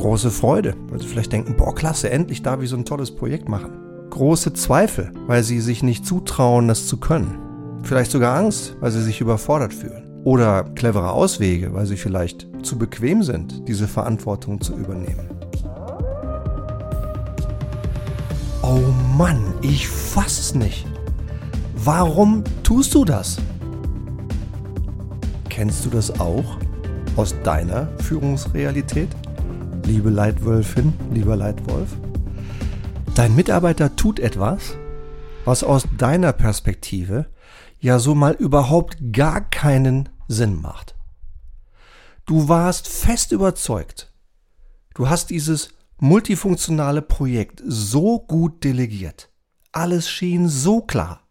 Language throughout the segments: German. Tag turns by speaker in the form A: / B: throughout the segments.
A: Große Freude, weil sie vielleicht denken, boah, klasse, endlich darf ich so ein tolles Projekt machen. Große Zweifel, weil sie sich nicht zutrauen, das zu können. Vielleicht sogar Angst, weil sie sich überfordert fühlen. Oder clevere Auswege, weil sie vielleicht zu bequem sind, diese Verantwortung zu übernehmen. Oh Mann, ich fass nicht. Warum tust du das? Kennst du das auch aus deiner Führungsrealität? Liebe Leitwölfin, lieber Leitwolf? Dein Mitarbeiter tut etwas, was aus deiner Perspektive ja so mal überhaupt gar keinen Sinn macht. Du warst fest überzeugt, du hast dieses multifunktionale Projekt so gut delegiert. Alles schien so klar.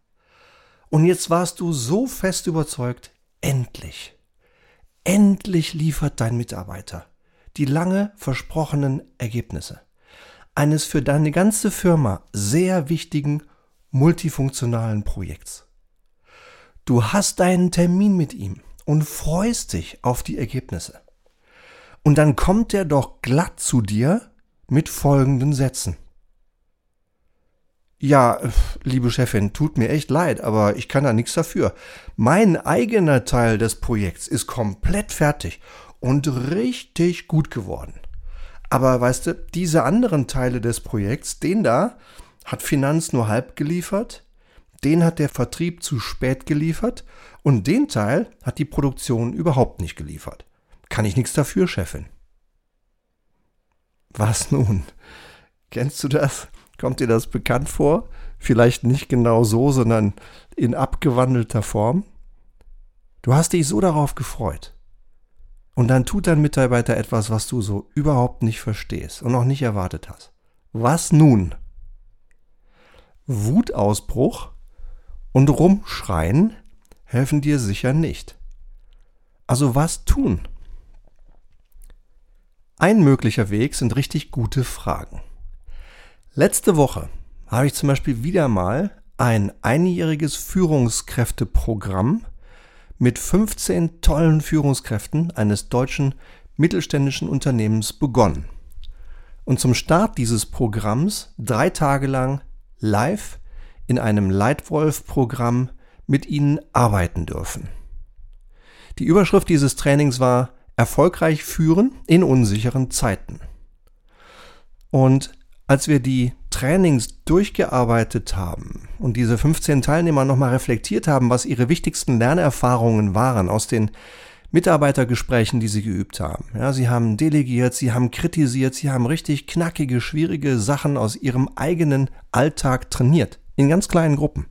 A: Und jetzt warst du so fest überzeugt, endlich, endlich liefert dein Mitarbeiter die lange versprochenen Ergebnisse eines für deine ganze Firma sehr wichtigen multifunktionalen Projekts. Du hast deinen Termin mit ihm und freust dich auf die Ergebnisse. Und dann kommt er doch glatt zu dir mit folgenden Sätzen. Ja, liebe Chefin, tut mir echt leid, aber ich kann da nichts dafür. Mein eigener Teil des Projekts ist komplett fertig und richtig gut geworden. Aber weißt du, diese anderen Teile des Projekts, den da hat Finanz nur halb geliefert, den hat der Vertrieb zu spät geliefert und den Teil hat die Produktion überhaupt nicht geliefert. Kann ich nichts dafür, Chefin. Was nun? Kennst du das? Kommt dir das bekannt vor? Vielleicht nicht genau so, sondern in abgewandelter Form? Du hast dich so darauf gefreut. Und dann tut dein Mitarbeiter etwas, was du so überhaupt nicht verstehst und noch nicht erwartet hast. Was nun? Wutausbruch und rumschreien helfen dir sicher nicht. Also was tun? Ein möglicher Weg sind richtig gute Fragen. Letzte Woche habe ich zum Beispiel wieder mal ein einjähriges Führungskräfteprogramm mit 15 tollen Führungskräften eines deutschen mittelständischen Unternehmens begonnen. Und zum Start dieses Programms drei Tage lang live in einem Leitwolf-Programm mit ihnen arbeiten dürfen. Die Überschrift dieses Trainings war Erfolgreich führen in unsicheren Zeiten. Und als wir die Trainings durchgearbeitet haben und diese 15 Teilnehmer nochmal reflektiert haben, was ihre wichtigsten Lernerfahrungen waren aus den Mitarbeitergesprächen, die sie geübt haben. Ja, sie haben delegiert, sie haben kritisiert, sie haben richtig knackige, schwierige Sachen aus ihrem eigenen Alltag trainiert. In ganz kleinen Gruppen.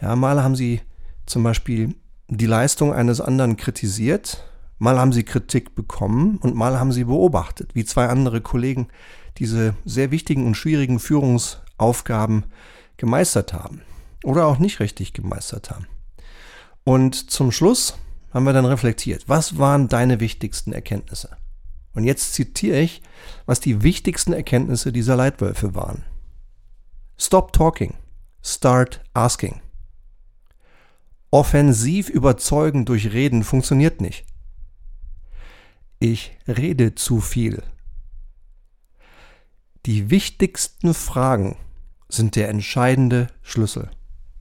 A: Ja, mal haben sie zum Beispiel die Leistung eines anderen kritisiert, mal haben sie Kritik bekommen und mal haben sie beobachtet, wie zwei andere Kollegen diese sehr wichtigen und schwierigen Führungsaufgaben gemeistert haben oder auch nicht richtig gemeistert haben. Und zum Schluss haben wir dann reflektiert, was waren deine wichtigsten Erkenntnisse? Und jetzt zitiere ich, was die wichtigsten Erkenntnisse dieser Leitwölfe waren. Stop talking, start asking. Offensiv überzeugen durch Reden funktioniert nicht. Ich rede zu viel, die wichtigsten Fragen sind der entscheidende Schlüssel.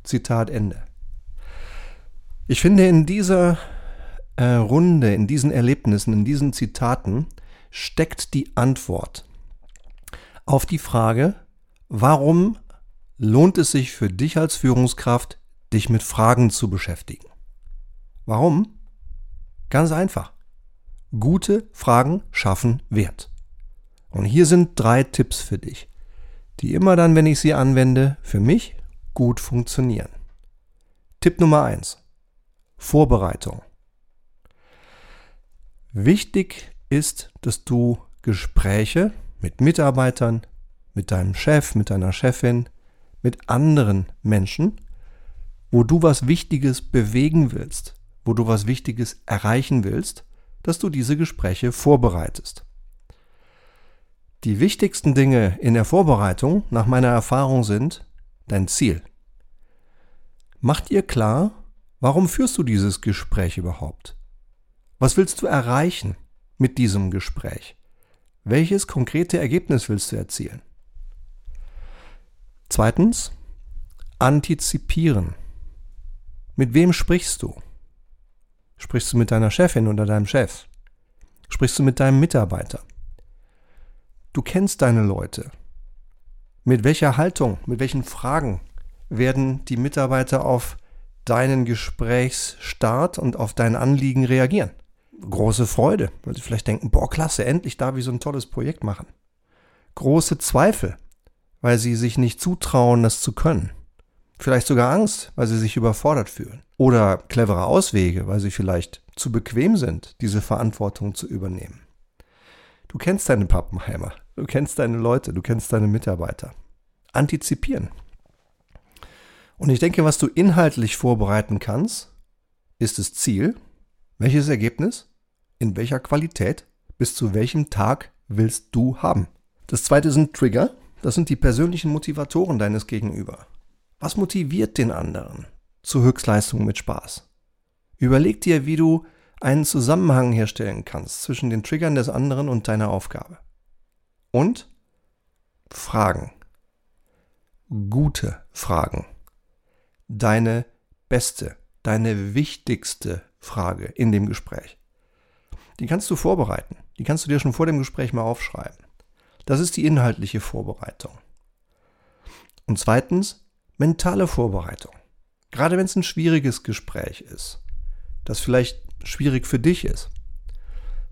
A: Zitat Ende. Ich finde, in dieser äh, Runde, in diesen Erlebnissen, in diesen Zitaten steckt die Antwort auf die Frage, warum lohnt es sich für dich als Führungskraft, dich mit Fragen zu beschäftigen? Warum? Ganz einfach. Gute Fragen schaffen Wert. Und hier sind drei Tipps für dich, die immer dann, wenn ich sie anwende, für mich gut funktionieren. Tipp Nummer eins: Vorbereitung. Wichtig ist, dass du Gespräche mit Mitarbeitern, mit deinem Chef, mit deiner Chefin, mit anderen Menschen, wo du was Wichtiges bewegen willst, wo du was Wichtiges erreichen willst, dass du diese Gespräche vorbereitest. Die wichtigsten Dinge in der Vorbereitung nach meiner Erfahrung sind dein Ziel. Mach dir klar, warum führst du dieses Gespräch überhaupt? Was willst du erreichen mit diesem Gespräch? Welches konkrete Ergebnis willst du erzielen? Zweitens, antizipieren. Mit wem sprichst du? Sprichst du mit deiner Chefin oder deinem Chef? Sprichst du mit deinem Mitarbeiter? Du kennst deine Leute. Mit welcher Haltung, mit welchen Fragen werden die Mitarbeiter auf deinen Gesprächsstart und auf dein Anliegen reagieren? Große Freude, weil sie vielleicht denken, boah, klasse, endlich darf ich so ein tolles Projekt machen. Große Zweifel, weil sie sich nicht zutrauen, das zu können. Vielleicht sogar Angst, weil sie sich überfordert fühlen. Oder clevere Auswege, weil sie vielleicht zu bequem sind, diese Verantwortung zu übernehmen. Du kennst deine Pappenheimer, du kennst deine Leute, du kennst deine Mitarbeiter. Antizipieren. Und ich denke, was du inhaltlich vorbereiten kannst, ist das Ziel. Welches Ergebnis? In welcher Qualität? Bis zu welchem Tag willst du haben? Das zweite sind Trigger. Das sind die persönlichen Motivatoren deines Gegenüber. Was motiviert den anderen zu Höchstleistungen mit Spaß? Überleg dir, wie du einen Zusammenhang herstellen kannst zwischen den Triggern des anderen und deiner Aufgabe. Und Fragen. Gute Fragen. Deine beste, deine wichtigste Frage in dem Gespräch. Die kannst du vorbereiten. Die kannst du dir schon vor dem Gespräch mal aufschreiben. Das ist die inhaltliche Vorbereitung. Und zweitens, mentale Vorbereitung. Gerade wenn es ein schwieriges Gespräch ist, das vielleicht schwierig für dich ist,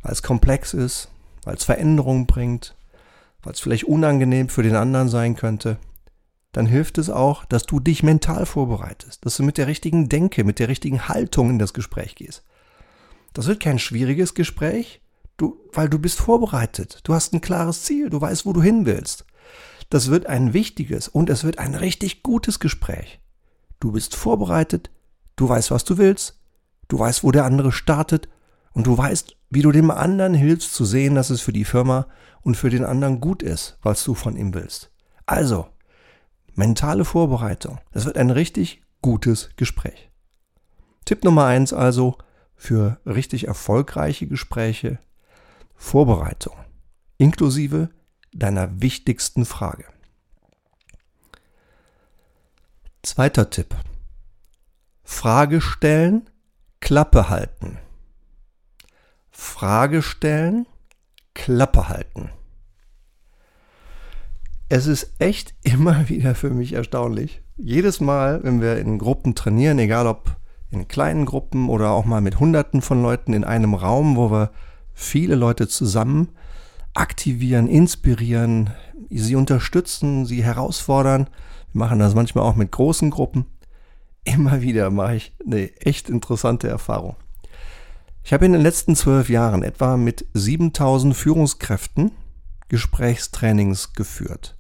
A: weil es komplex ist, weil es Veränderungen bringt, weil es vielleicht unangenehm für den anderen sein könnte, dann hilft es auch, dass du dich mental vorbereitest, dass du mit der richtigen Denke, mit der richtigen Haltung in das Gespräch gehst. Das wird kein schwieriges Gespräch, du, weil du bist vorbereitet, du hast ein klares Ziel, du weißt, wo du hin willst. Das wird ein wichtiges und es wird ein richtig gutes Gespräch. Du bist vorbereitet, du weißt, was du willst, du weißt, wo der andere startet und du weißt, wie du dem anderen hilfst zu sehen, dass es für die Firma und für den anderen gut ist, was du von ihm willst. Also, mentale Vorbereitung. Das wird ein richtig gutes Gespräch. Tipp Nummer eins also für richtig erfolgreiche Gespräche Vorbereitung, inklusive deiner wichtigsten Frage. Zweiter Tipp. Frage stellen, Klappe halten. Frage stellen, Klappe halten. Es ist echt immer wieder für mich erstaunlich. Jedes Mal, wenn wir in Gruppen trainieren, egal ob in kleinen Gruppen oder auch mal mit Hunderten von Leuten in einem Raum, wo wir viele Leute zusammen aktivieren, inspirieren, sie unterstützen, sie herausfordern. Wir machen das manchmal auch mit großen Gruppen. Immer wieder mache ich eine echt interessante Erfahrung. Ich habe in den letzten zwölf Jahren etwa mit 7000 Führungskräften Gesprächstrainings geführt.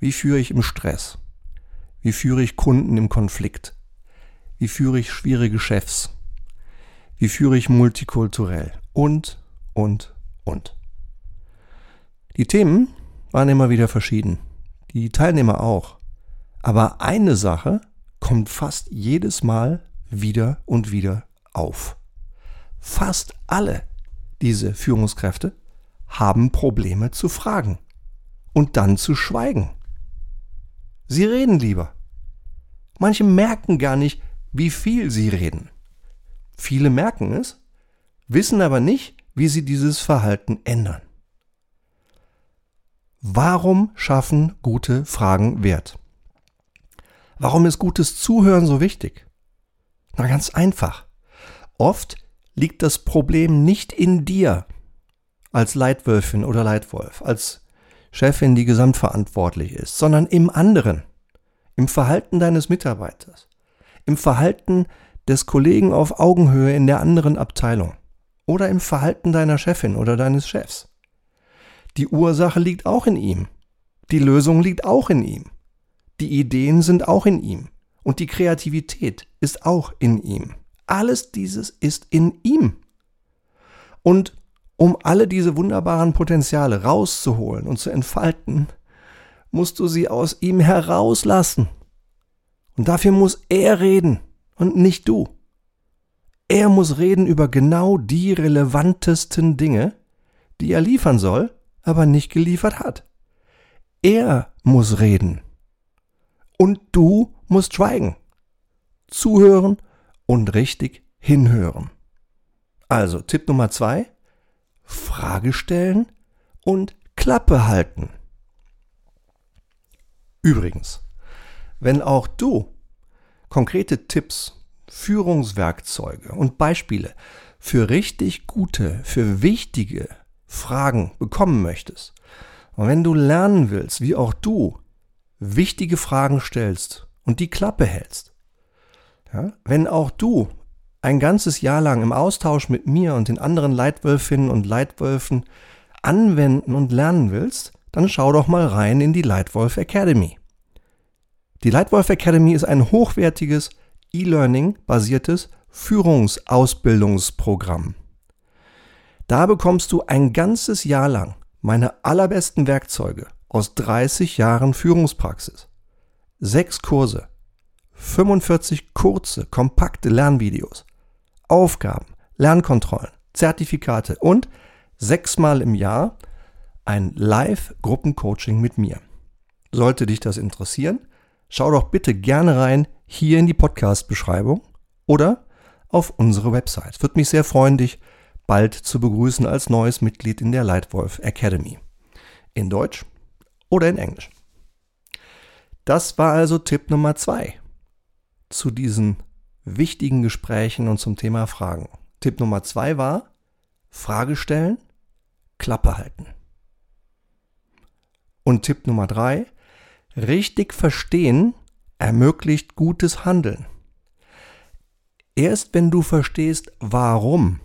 A: Wie führe ich im Stress? Wie führe ich Kunden im Konflikt? Wie führe ich schwierige Chefs? Wie führe ich multikulturell? Und, und, und. Die Themen waren immer wieder verschieden. Die Teilnehmer auch. Aber eine Sache kommt fast jedes Mal wieder und wieder auf. Fast alle diese Führungskräfte haben Probleme zu fragen und dann zu schweigen. Sie reden lieber. Manche merken gar nicht, wie viel sie reden. Viele merken es, wissen aber nicht, wie sie dieses Verhalten ändern. Warum schaffen gute Fragen Wert? Warum ist gutes Zuhören so wichtig? Na ganz einfach. Oft liegt das Problem nicht in dir als Leitwölfin oder Leitwolf, als Chefin, die gesamtverantwortlich ist, sondern im anderen, im Verhalten deines Mitarbeiters, im Verhalten des Kollegen auf Augenhöhe in der anderen Abteilung oder im Verhalten deiner Chefin oder deines Chefs. Die Ursache liegt auch in ihm. Die Lösung liegt auch in ihm. Die Ideen sind auch in ihm. Und die Kreativität ist auch in ihm. Alles dieses ist in ihm. Und um alle diese wunderbaren Potenziale rauszuholen und zu entfalten, musst du sie aus ihm herauslassen. Und dafür muss er reden und nicht du. Er muss reden über genau die relevantesten Dinge, die er liefern soll, aber nicht geliefert hat. Er muss reden. Und du musst schweigen, zuhören und richtig hinhören. Also Tipp Nummer zwei, Frage stellen und Klappe halten. Übrigens, wenn auch du konkrete Tipps, Führungswerkzeuge und Beispiele für richtig gute, für wichtige Fragen bekommen möchtest, und wenn du lernen willst, wie auch du wichtige Fragen stellst und die Klappe hältst, ja, wenn auch du ein ganzes Jahr lang im Austausch mit mir und den anderen Leitwölfinnen und Leitwölfen anwenden und lernen willst, dann schau doch mal rein in die Leitwolf Academy. Die Leitwolf Academy ist ein hochwertiges E-Learning-basiertes Führungsausbildungsprogramm. Da bekommst du ein ganzes Jahr lang meine allerbesten Werkzeuge aus 30 Jahren Führungspraxis. Sechs Kurse, 45 kurze, kompakte Lernvideos, Aufgaben, Lernkontrollen, Zertifikate und sechsmal im Jahr ein Live-Gruppencoaching mit mir. Sollte dich das interessieren, schau doch bitte gerne rein hier in die Podcast-Beschreibung oder auf unsere Website. Würde mich sehr freuen, dich bald zu begrüßen als neues Mitglied in der Leitwolf Academy. In Deutsch oder in Englisch. Das war also Tipp Nummer zwei zu diesen wichtigen Gesprächen und zum Thema Fragen. Tipp Nummer zwei war Frage stellen, Klappe halten. Und Tipp Nummer drei, richtig verstehen ermöglicht gutes Handeln. Erst wenn du verstehst, warum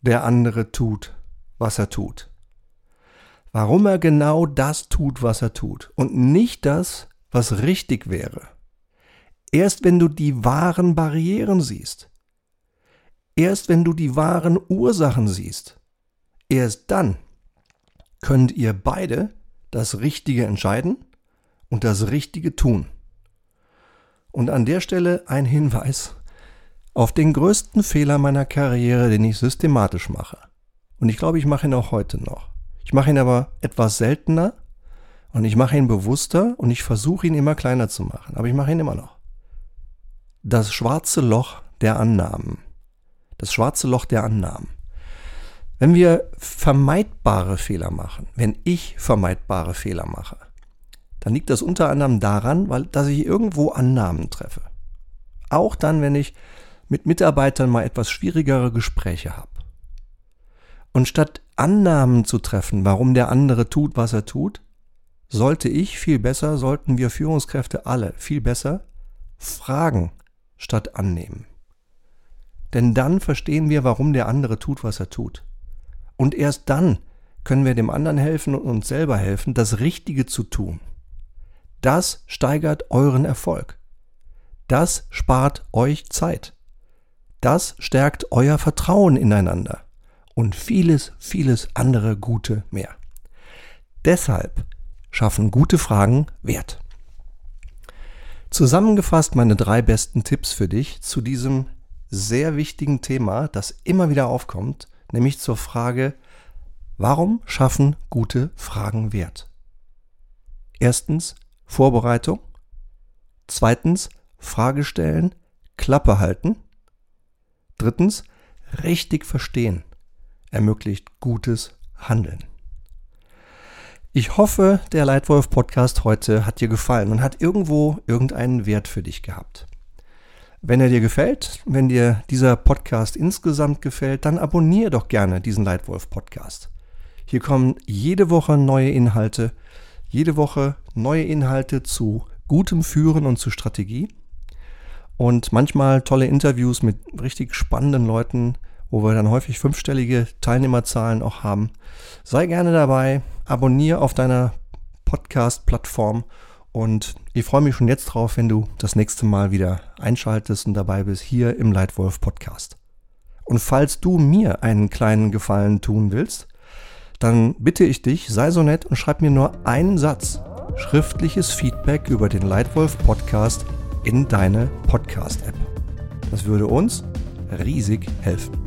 A: der andere tut, was er tut, warum er genau das tut, was er tut und nicht das, was richtig wäre, erst wenn du die wahren Barrieren siehst, erst wenn du die wahren Ursachen siehst, erst dann könnt ihr beide das Richtige entscheiden und das Richtige tun. Und an der Stelle ein Hinweis auf den größten Fehler meiner Karriere, den ich systematisch mache. Und ich glaube, ich mache ihn auch heute noch. Ich mache ihn aber etwas seltener und ich mache ihn bewusster und ich versuche ihn immer kleiner zu machen. Aber ich mache ihn immer noch. Das schwarze Loch der Annahmen. Das schwarze Loch der Annahmen. Wenn wir vermeidbare Fehler machen, wenn ich vermeidbare Fehler mache, dann liegt das unter anderem daran, weil, dass ich irgendwo Annahmen treffe. Auch dann, wenn ich mit Mitarbeitern mal etwas schwierigere Gespräche habe. Und statt Annahmen zu treffen, warum der andere tut, was er tut, sollte ich viel besser, sollten wir Führungskräfte alle viel besser fragen statt annehmen. Denn dann verstehen wir, warum der andere tut, was er tut. Und erst dann können wir dem anderen helfen und uns selber helfen, das Richtige zu tun. Das steigert euren Erfolg. Das spart euch Zeit. Das stärkt euer Vertrauen ineinander und vieles, vieles andere Gute mehr. Deshalb schaffen gute Fragen Wert. Zusammengefasst meine drei besten Tipps für dich zu diesem sehr wichtigen Thema, das immer wieder aufkommt, nämlich zur Frage, warum schaffen gute Fragen Wert? Erstens Vorbereitung. Zweitens Frage stellen, Klappe halten. Drittens richtig verstehen ermöglicht gutes Handeln. Ich hoffe, der Leitwolf Podcast heute hat dir gefallen und hat irgendwo irgendeinen Wert für dich gehabt. Wenn er dir gefällt, wenn dir dieser Podcast insgesamt gefällt, dann abonniere doch gerne diesen Leitwolf Podcast. Hier kommen jede Woche neue Inhalte, jede Woche neue Inhalte zu gutem Führen und zu Strategie und manchmal tolle Interviews mit richtig spannenden Leuten, wo wir dann häufig fünfstellige Teilnehmerzahlen auch haben. Sei gerne dabei, abonniere auf deiner Podcast-Plattform und ich freue mich schon jetzt drauf, wenn du das nächste Mal wieder einschaltest und dabei bist hier im Leitwolf Podcast. Und falls du mir einen kleinen Gefallen tun willst, dann bitte ich dich, sei so nett und schreib mir nur einen Satz schriftliches Feedback über den Leitwolf Podcast in deine Podcast-App. Das würde uns riesig helfen.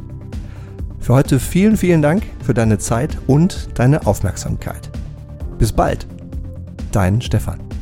A: Für heute vielen, vielen Dank für deine Zeit und deine Aufmerksamkeit. Bis bald, dein Stefan.